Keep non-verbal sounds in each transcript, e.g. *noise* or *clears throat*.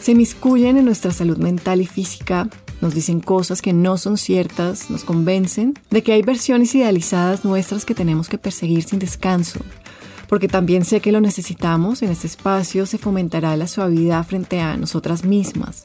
se miscuyen en nuestra salud mental y física, nos dicen cosas que no son ciertas, nos convencen de que hay versiones idealizadas nuestras que tenemos que perseguir sin descanso. Porque también sé que lo necesitamos, en este espacio se fomentará la suavidad frente a nosotras mismas,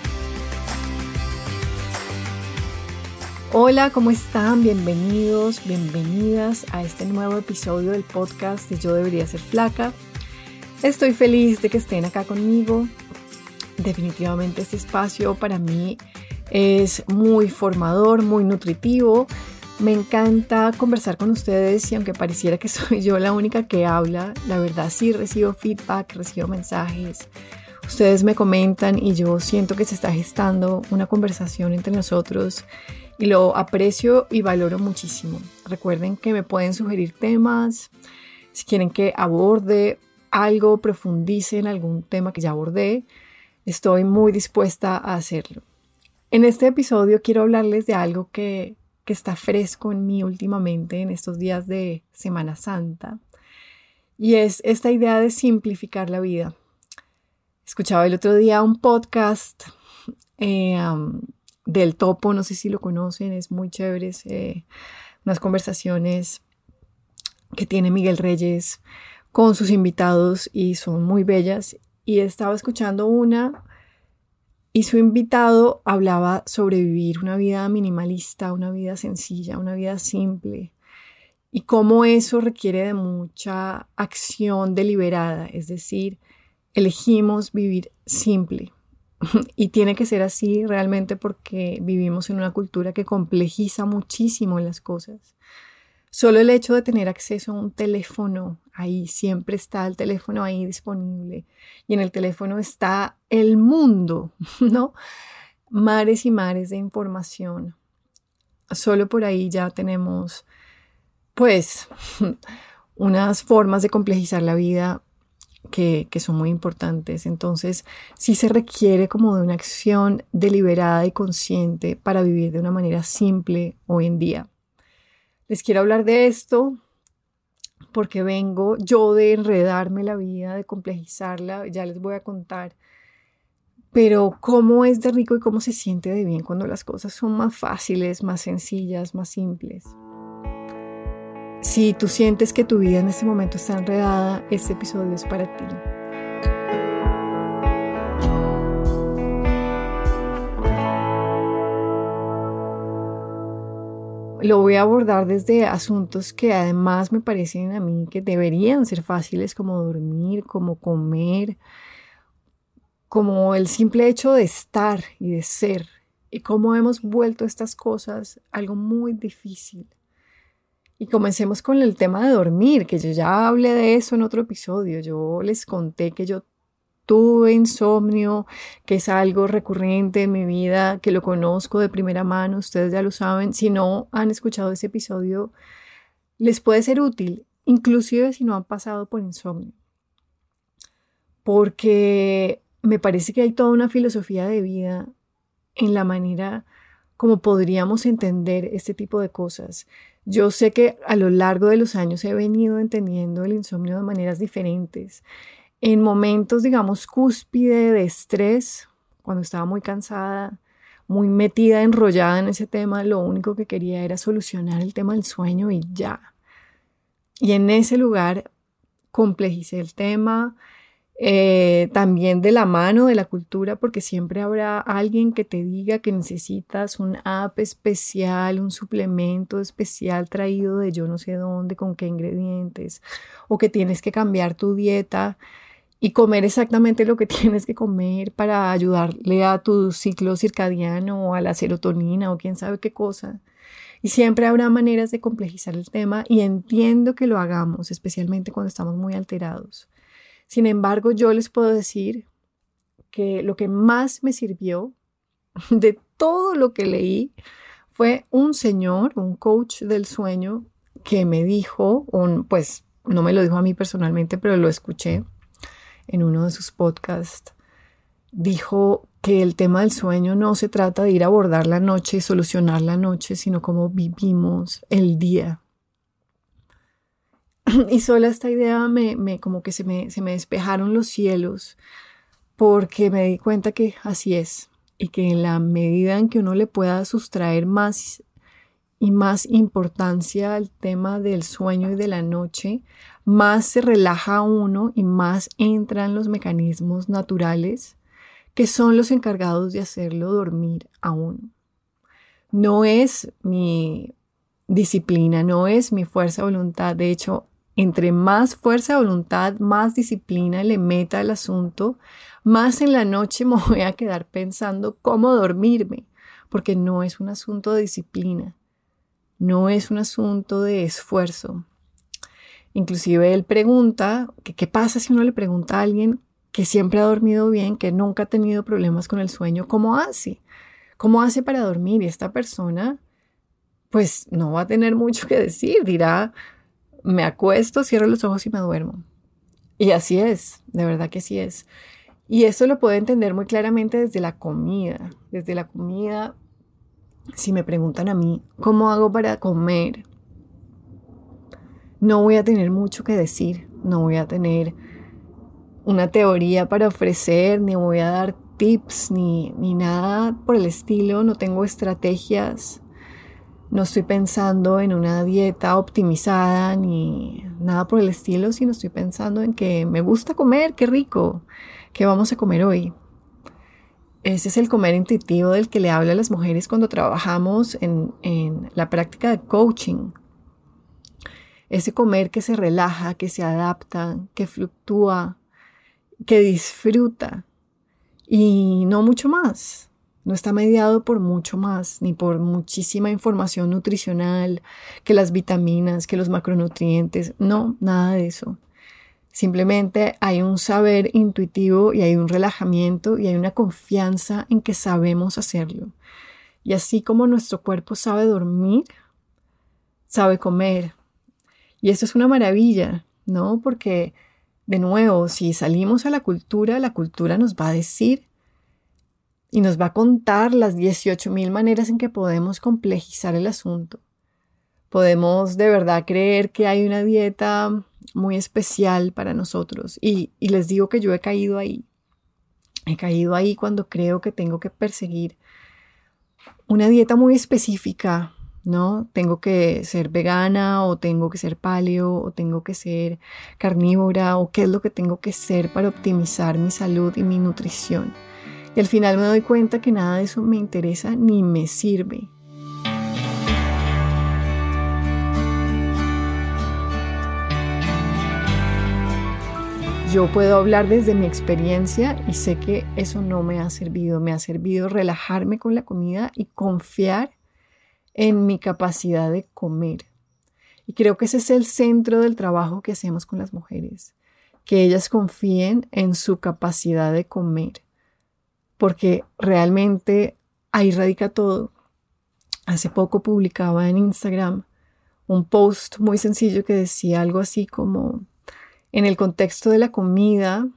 Hola, ¿cómo están? Bienvenidos, bienvenidas a este nuevo episodio del podcast de Yo debería ser flaca. Estoy feliz de que estén acá conmigo. Definitivamente este espacio para mí es muy formador, muy nutritivo. Me encanta conversar con ustedes y aunque pareciera que *laughs* soy yo la única que habla, la verdad sí recibo feedback, recibo mensajes. Ustedes me comentan y yo siento que se está gestando una conversación entre nosotros lo aprecio y valoro muchísimo. Recuerden que me pueden sugerir temas, si quieren que aborde algo, profundice en algún tema que ya abordé, estoy muy dispuesta a hacerlo. En este episodio quiero hablarles de algo que, está fresco en mí últimamente en estos días de Semana Santa y es esta idea de simplificar la vida. Escuchaba el otro día un podcast eh, del Topo, no sé si lo conocen, es muy chévere, unas conversaciones que tiene Miguel Reyes con sus invitados y son muy bellas. Y estaba escuchando una y su invitado hablaba sobre vivir una vida minimalista, una vida sencilla, una vida simple, y cómo eso requiere de mucha acción deliberada, es decir, elegimos vivir simple. *laughs* Y tiene que ser así realmente porque vivimos en una cultura que complejiza muchísimo las cosas. Solo el hecho de tener acceso a un teléfono, ahí siempre está el teléfono ahí disponible y en el teléfono está el mundo, *laughs* ¿no? Mares y mares de información. Solo por ahí ya tenemos, pues, *laughs* unas formas de complejizar la vida que, son muy importantes. Entonces, sí se requiere como de una acción deliberada y consciente para vivir de una manera simple hoy en día. Les quiero hablar de esto porque vengo yo de enredarme la vida, de complejizarla, ya les voy a contar. Pero cómo es de rico y cómo se siente de bien cuando las cosas son más fáciles, más sencillas, más simples. Si tú sientes que tu vida en este momento está enredada, este episodio es para ti. lo voy a abordar desde asuntos que además me parecen a mí que deberían ser fáciles como dormir, como comer, como el simple hecho de estar y de ser y cómo hemos vuelto estas cosas algo muy difícil. Y comencemos con el tema de dormir, que yo ya hablé de eso en otro episodio. Yo les conté que yo tuve insomnio, que es algo recurrente en mi vida, que lo conozco de primera mano, ustedes ya lo saben. Si no han escuchado ese episodio, les puede ser útil, inclusive si no han pasado por insomnio. Porque me parece que hay toda una filosofía de vida en la manera como podríamos entender este tipo de cosas. Yo sé que a lo largo de los años he venido entendiendo el insomnio de maneras diferentes. En momentos, digamos, cúspide de estrés, cuando estaba muy cansada, muy metida, enrollada en ese tema, lo único que quería era solucionar el tema del sueño y ya. Y en ese lugar complejicé el tema, eh, también de la mano de la cultura, porque siempre habrá alguien que te diga que necesitas un app especial, un suplemento especial traído de yo no sé dónde, con qué ingredientes, o que tienes que cambiar tu dieta y comer exactamente lo que *laughs* tienes que comer para ayudarle a tu ciclo circadiano o a la serotonina o quién sabe qué cosa. Y siempre habrá maneras de complejizar el tema y entiendo que lo hagamos, especialmente cuando estamos muy alterados. Sin embargo, yo les puedo decir que lo que más me sirvió de todo lo que leí fue un señor, un coach del sueño, que me dijo, pues no me lo dijo a mí personalmente, pero lo escuché en uno de sus podcasts, dijo que el tema del sueño no se trata de ir a abordar la noche y solucionar la noche, sino cómo vivimos el día. *clears throat* Y sola esta idea me, me como que se me, se me despejaron los cielos porque me di cuenta que así es y que en la medida en que uno le pueda sustraer más y más importancia al tema del sueño y de la noche, más se relaja uno y más entran los mecanismos naturales que son los encargados de hacerlo dormir a uno. No es mi disciplina, no es mi fuerza de voluntad. De hecho, entre más fuerza de voluntad, más disciplina le meta al asunto, más en la noche *laughs* me voy a quedar pensando cómo dormirme, porque no es un asunto de disciplina, no es un asunto de esfuerzo. Inclusive él pregunta que qué pasa si uno le pregunta a alguien que siempre ha dormido bien, que nunca ha tenido problemas con el sueño, ¿cómo hace? ¿Cómo hace para dormir? Y esta persona, pues no va a tener *laughs* mucho que decir, dirá, me acuesto, cierro los ojos y me duermo. Y así es, de verdad que así es. Y eso lo puedo entender muy claramente desde la comida. Desde la comida, si me preguntan a mí, ¿cómo hago para comer? No voy a tener mucho que decir, no voy a tener una teoría para ofrecer, ni voy a dar tips, ni, ni nada por el estilo, no tengo estrategias, no estoy pensando en una dieta optimizada, ni nada por el estilo, sino estoy pensando en que me gusta comer, qué rico, qué vamos a comer hoy. Ese es el comer intuitivo del que le habla a las mujeres cuando trabajamos en, en la práctica de coaching. Ese comer que se relaja, que se adapta, que fluctúa, que disfruta y no mucho más. No está mediado por mucho más, ni por muchísima información nutricional, que las vitaminas, que los macronutrientes, no, nada de eso. Simplemente hay un saber intuitivo y hay un relajamiento y hay una confianza en que sabemos hacerlo. Y así como nuestro cuerpo sabe dormir, sabe comer. Y eso es una maravilla, ¿no? Porque de nuevo, si salimos a la cultura, la cultura nos va a decir y nos va a contar las 18.000 maneras en que podemos complejizar el asunto. Podemos de verdad creer que hay una dieta muy especial para nosotros y, y les digo que yo he caído ahí. He caído ahí cuando creo que tengo que perseguir una dieta muy específica, ¿no? Tengo que ser vegana o tengo que ser paleo o tengo que ser carnívora o qué es lo que tengo que ser para optimizar mi salud y mi nutrición. Y al final me doy cuenta que nada de eso me interesa ni me sirve. Yo puedo hablar desde mi experiencia y sé que eso no me ha servido. Me ha servido relajarme con la comida y confiar en mi capacidad de comer. Y creo que ese es el centro del trabajo que hacemos con las mujeres, que ellas confíen en su capacidad de comer, porque realmente ahí radica todo. Hace poco publicaba en Instagram un post muy sencillo que decía algo así como, en el contexto de la comida,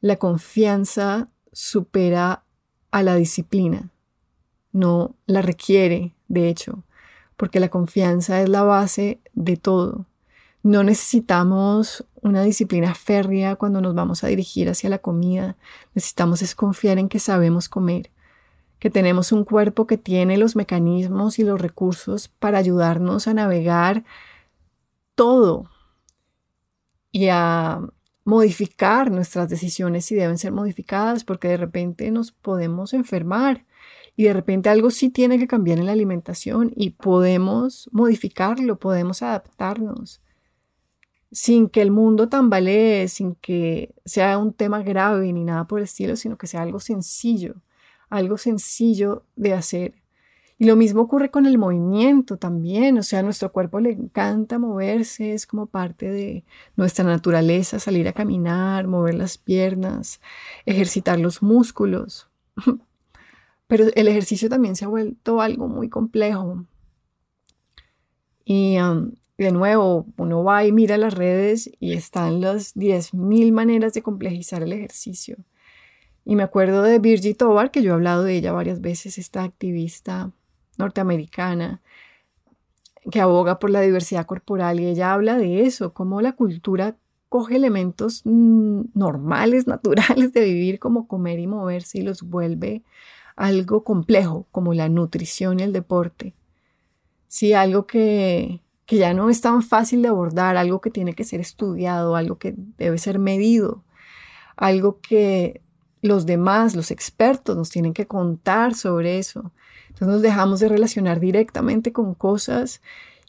la confianza supera a la disciplina. no la requiere, de hecho, porque la confianza es la base de todo. No necesitamos una disciplina férrea cuando nos vamos a dirigir hacia la comida. Necesitamos es confiar en que sabemos comer, que tenemos un cuerpo que tiene los mecanismos y los recursos para ayudarnos a navegar todo y a modificar nuestras decisiones si deben ser modificadas, porque de repente nos podemos enfermar y de repente algo sí tiene que cambiar en la alimentación y podemos modificarlo, podemos adaptarnos sin que el mundo tambalee, sin que sea un tema grave ni nada por el estilo, sino que sea algo sencillo, algo sencillo de hacer. Y lo mismo ocurre con el movimiento también, o sea, nuestro cuerpo le encanta moverse, es como parte de nuestra naturaleza, salir a caminar, mover las piernas, ejercitar los músculos. *laughs* Pero el ejercicio también se ha vuelto algo muy complejo. Y de nuevo, uno va y mira las redes y están las 10.000 maneras de complejizar el ejercicio. Y me acuerdo de Virgie Tovar, que yo he hablado de ella varias veces, esta activista norteamericana que aboga por la diversidad corporal y ella habla de eso, cómo la cultura coge elementos mm, normales, *laughs* naturales de vivir como comer y moverse y los vuelve algo complejo como la nutrición y el deporte. Sí, algo que, que ya no es tan fácil de abordar, algo que tiene que ser estudiado, algo que debe ser medido, algo que los demás, los expertos nos tienen que contar sobre eso. Entonces nos dejamos de relacionar directamente con cosas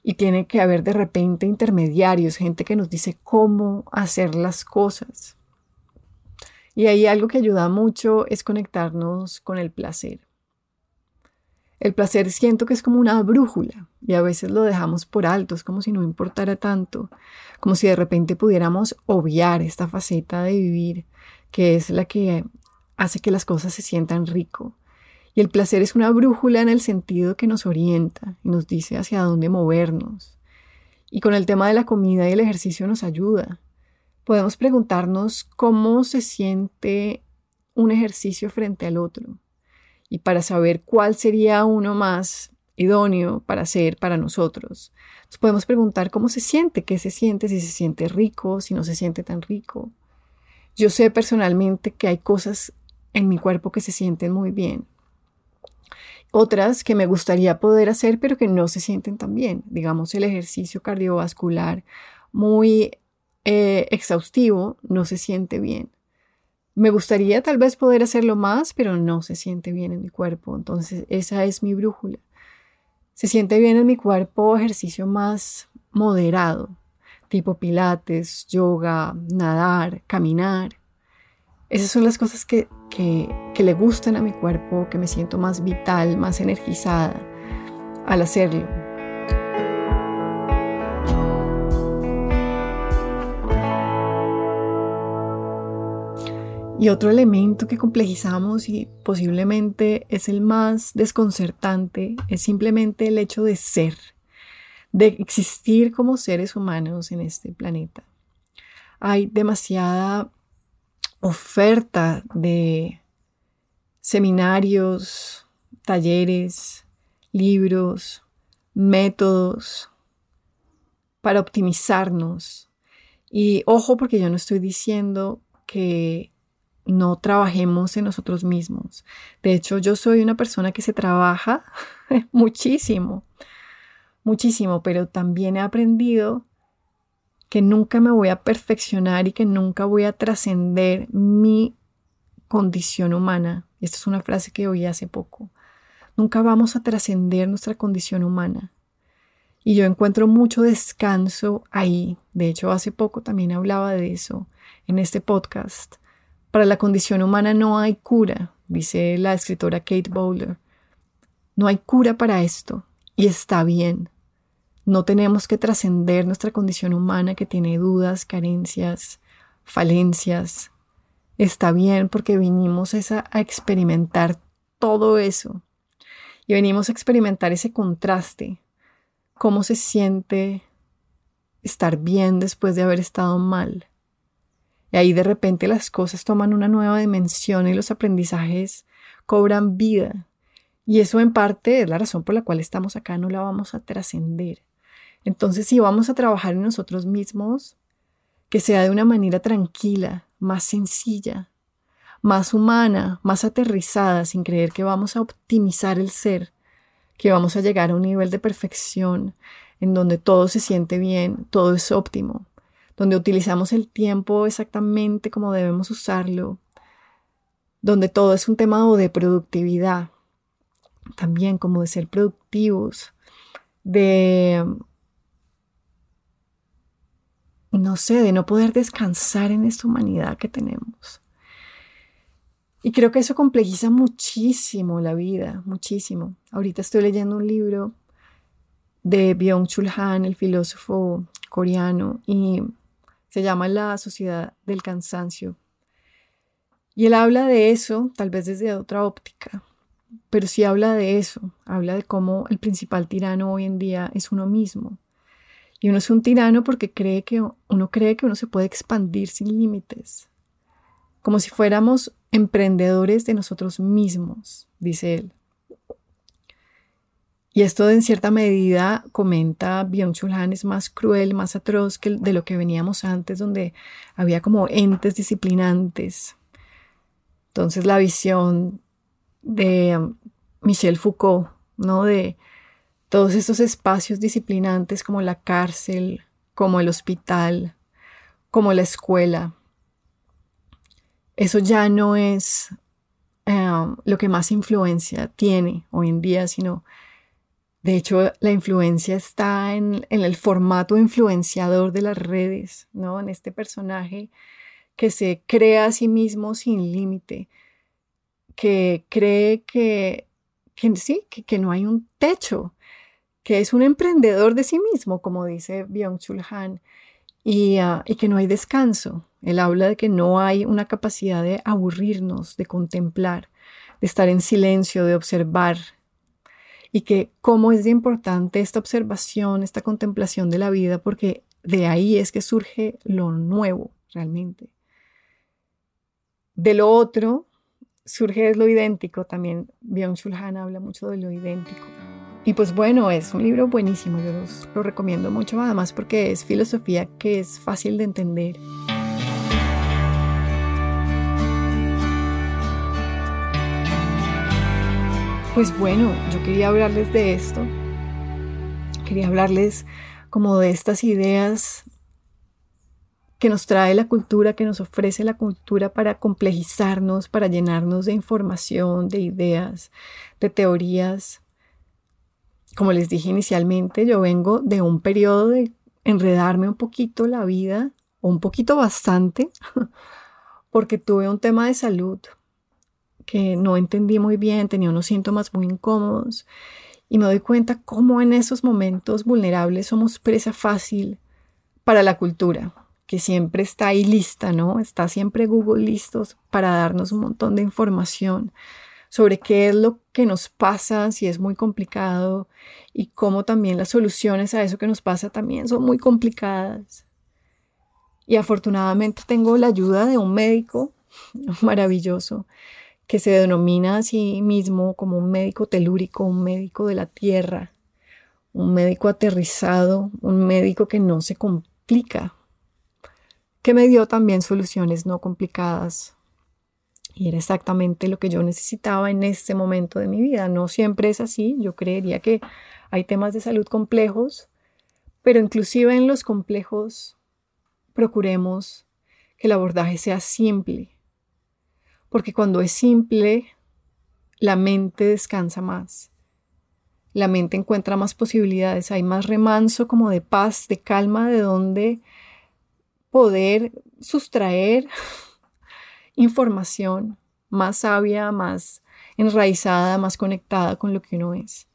y tiene que haber de repente intermediarios, gente que nos dice cómo hacer las cosas. Y ahí algo que ayuda mucho es conectarnos con el placer. El placer siento que es como una brújula y a veces lo dejamos por alto, es como si no importara tanto, como si de repente pudiéramos obviar esta faceta de vivir que es la que hace que las cosas se sientan rico. Y el placer es una brújula en el sentido que nos orienta y nos dice hacia dónde movernos. Y con el tema de la comida y el ejercicio nos ayuda. Podemos preguntarnos cómo se siente un ejercicio frente al otro y para saber cuál sería uno más idóneo para hacer para nosotros. Nos podemos preguntar cómo se siente, qué se siente, si se siente rico, si no se siente tan rico. Yo sé personalmente que hay cosas en mi cuerpo que se sienten muy bien. Otras que me gustaría poder hacer pero que no se sienten tan bien. Digamos el ejercicio cardiovascular muy eh, exhaustivo no se siente bien. Me gustaría tal vez poder hacerlo más, pero no se siente bien en mi cuerpo. Entonces, esa es mi brújula. Se siente bien en mi cuerpo ejercicio más moderado, tipo pilates, yoga, nadar, caminar. Esas son las cosas que, que, le gustan a mi cuerpo, que me siento más vital, más energizada al hacerlo. Y otro elemento que complejizamos y posiblemente es el más desconcertante es simplemente el hecho de ser, de existir como seres humanos en este planeta. Hay demasiada oferta de seminarios, talleres, libros, métodos para optimizarnos. Y ojo porque yo no estoy diciendo que no trabajemos en nosotros mismos. De hecho, yo soy una persona que se trabaja *laughs* muchísimo, muchísimo, pero también he aprendido que nunca me voy a perfeccionar y que nunca voy a trascender mi condición humana. Esta es una frase que oí hace poco. Nunca vamos a trascender nuestra condición humana. Y yo encuentro mucho descanso ahí. De hecho, hace poco también hablaba de eso en este podcast. Para la condición humana no hay cura, dice la escritora Kate Bowler. No hay cura para esto y está bien. No tenemos que trascender nuestra condición humana que tiene dudas, carencias, falencias. Está bien porque vinimos a experimentar todo eso. Y venimos a experimentar ese contraste. Cómo se siente estar bien después de haber estado mal. Y ahí de repente las cosas toman una nueva dimensión y los aprendizajes cobran vida. Y eso en parte es la razón por la cual estamos acá, no la vamos a trascender. Entonces, si vamos a trabajar en nosotros mismos, que sea de una manera tranquila, más sencilla, más humana, más aterrizada, sin creer que vamos a optimizar el ser, que vamos a llegar a un nivel de perfección en donde todo se siente bien, todo es óptimo, donde utilizamos el tiempo exactamente como debemos usarlo, donde todo es un tema de productividad, también como de ser productivos, de, no sé, de no poder descansar en esta humanidad que tenemos. Y creo que eso complejiza muchísimo la vida, muchísimo. Ahorita estoy leyendo un libro de Byung-Chul Han, el filósofo coreano, y se llama La sociedad del cansancio. Y él habla de eso, tal vez desde otra óptica, pero sí habla de eso, habla de cómo el principal tirano hoy en día es uno mismo. Y uno es un tirano porque cree que uno cree que uno se puede expandir sin límites, como si fuéramos emprendedores de nosotros mismos, dice él. Y esto en cierta medida, comenta Byung-Chul es más cruel, más atroz que de lo que veníamos antes, donde había como entes disciplinantes. Entonces la visión de um, Michel Foucault, ¿no? De todos estos espacios disciplinantes como la cárcel, como el hospital, como la escuela. Eso ya no es um, lo que más influencia tiene hoy en día, sino de hecho, la influencia está en, el formato influenciador de las redes, ¿no? En este personaje que se crea a sí mismo sin límite, que cree que, sí, que, no hay un techo, que es un emprendedor de sí mismo, como dice Byung-Chul Han, y, ah, y que no hay descanso. Él habla de que no hay una capacidad de aburrirnos, de contemplar, de estar en silencio, de observar, y que cómo es importante esta observación, esta contemplación de la vida, porque de ahí es que surge lo nuevo realmente. De lo otro surge lo idéntico, también Byung-Chul Han habla mucho de lo idéntico. Y pues bueno, es un libro buenísimo, yo lo recomiendo mucho, además porque es filosofía que es fácil de entender. Pues bueno, yo quería hablarles de esto. Quería hablarles como de estas ideas que nos trae la cultura, que nos ofrece la cultura para complejizarnos, para llenarnos de información, de ideas, de teorías. Como les dije inicialmente, yo vengo de un periodo de enredarme un poquito la vida, un poquito bastante, *laughs* porque tuve un tema de salud que no entendí muy bien, tenía unos síntomas muy incómodos y me doy cuenta cómo en esos momentos vulnerables somos presa fácil para la cultura, que siempre está ahí lista, ¿no? Está siempre Google listos para darnos un montón de información sobre qué es lo que nos pasa, si es muy complicado y cómo también las soluciones a eso que nos pasa también son muy complicadas. Y afortunadamente tengo la ayuda de un médico *laughs* maravilloso que se denomina a sí mismo como un médico telúrico, un médico de la tierra, un médico aterrizado, un médico que no se complica, que me dio también soluciones no complicadas. Y era exactamente lo que yo necesitaba en este momento de mi vida. No siempre es así, yo creería que hay temas de salud complejos, pero inclusive en los complejos procuremos que el abordaje sea simple, porque cuando es simple, la mente descansa más. La mente encuentra más posibilidades, hay más remanso como de paz, de calma, de donde poder sustraer *laughs* información más sabia, más enraizada, más conectada con lo que uno es.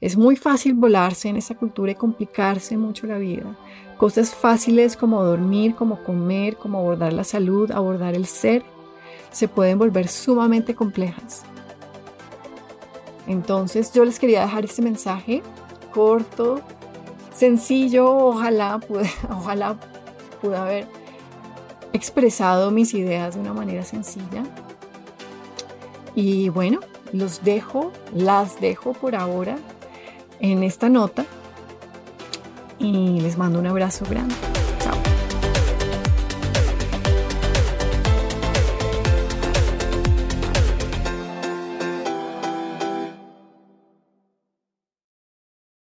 Es muy fácil volarse en esa cultura y complicarse mucho la vida. Cosas fáciles como dormir, como comer, como abordar la salud, abordar el ser, se pueden volver sumamente complejas. Entonces yo les quería dejar este mensaje corto, sencillo, ojalá pude, *laughs* ojalá pude haber expresado mis ideas de una manera sencilla. Y bueno, los dejo, las dejo por ahora en esta nota y les mando un abrazo grande.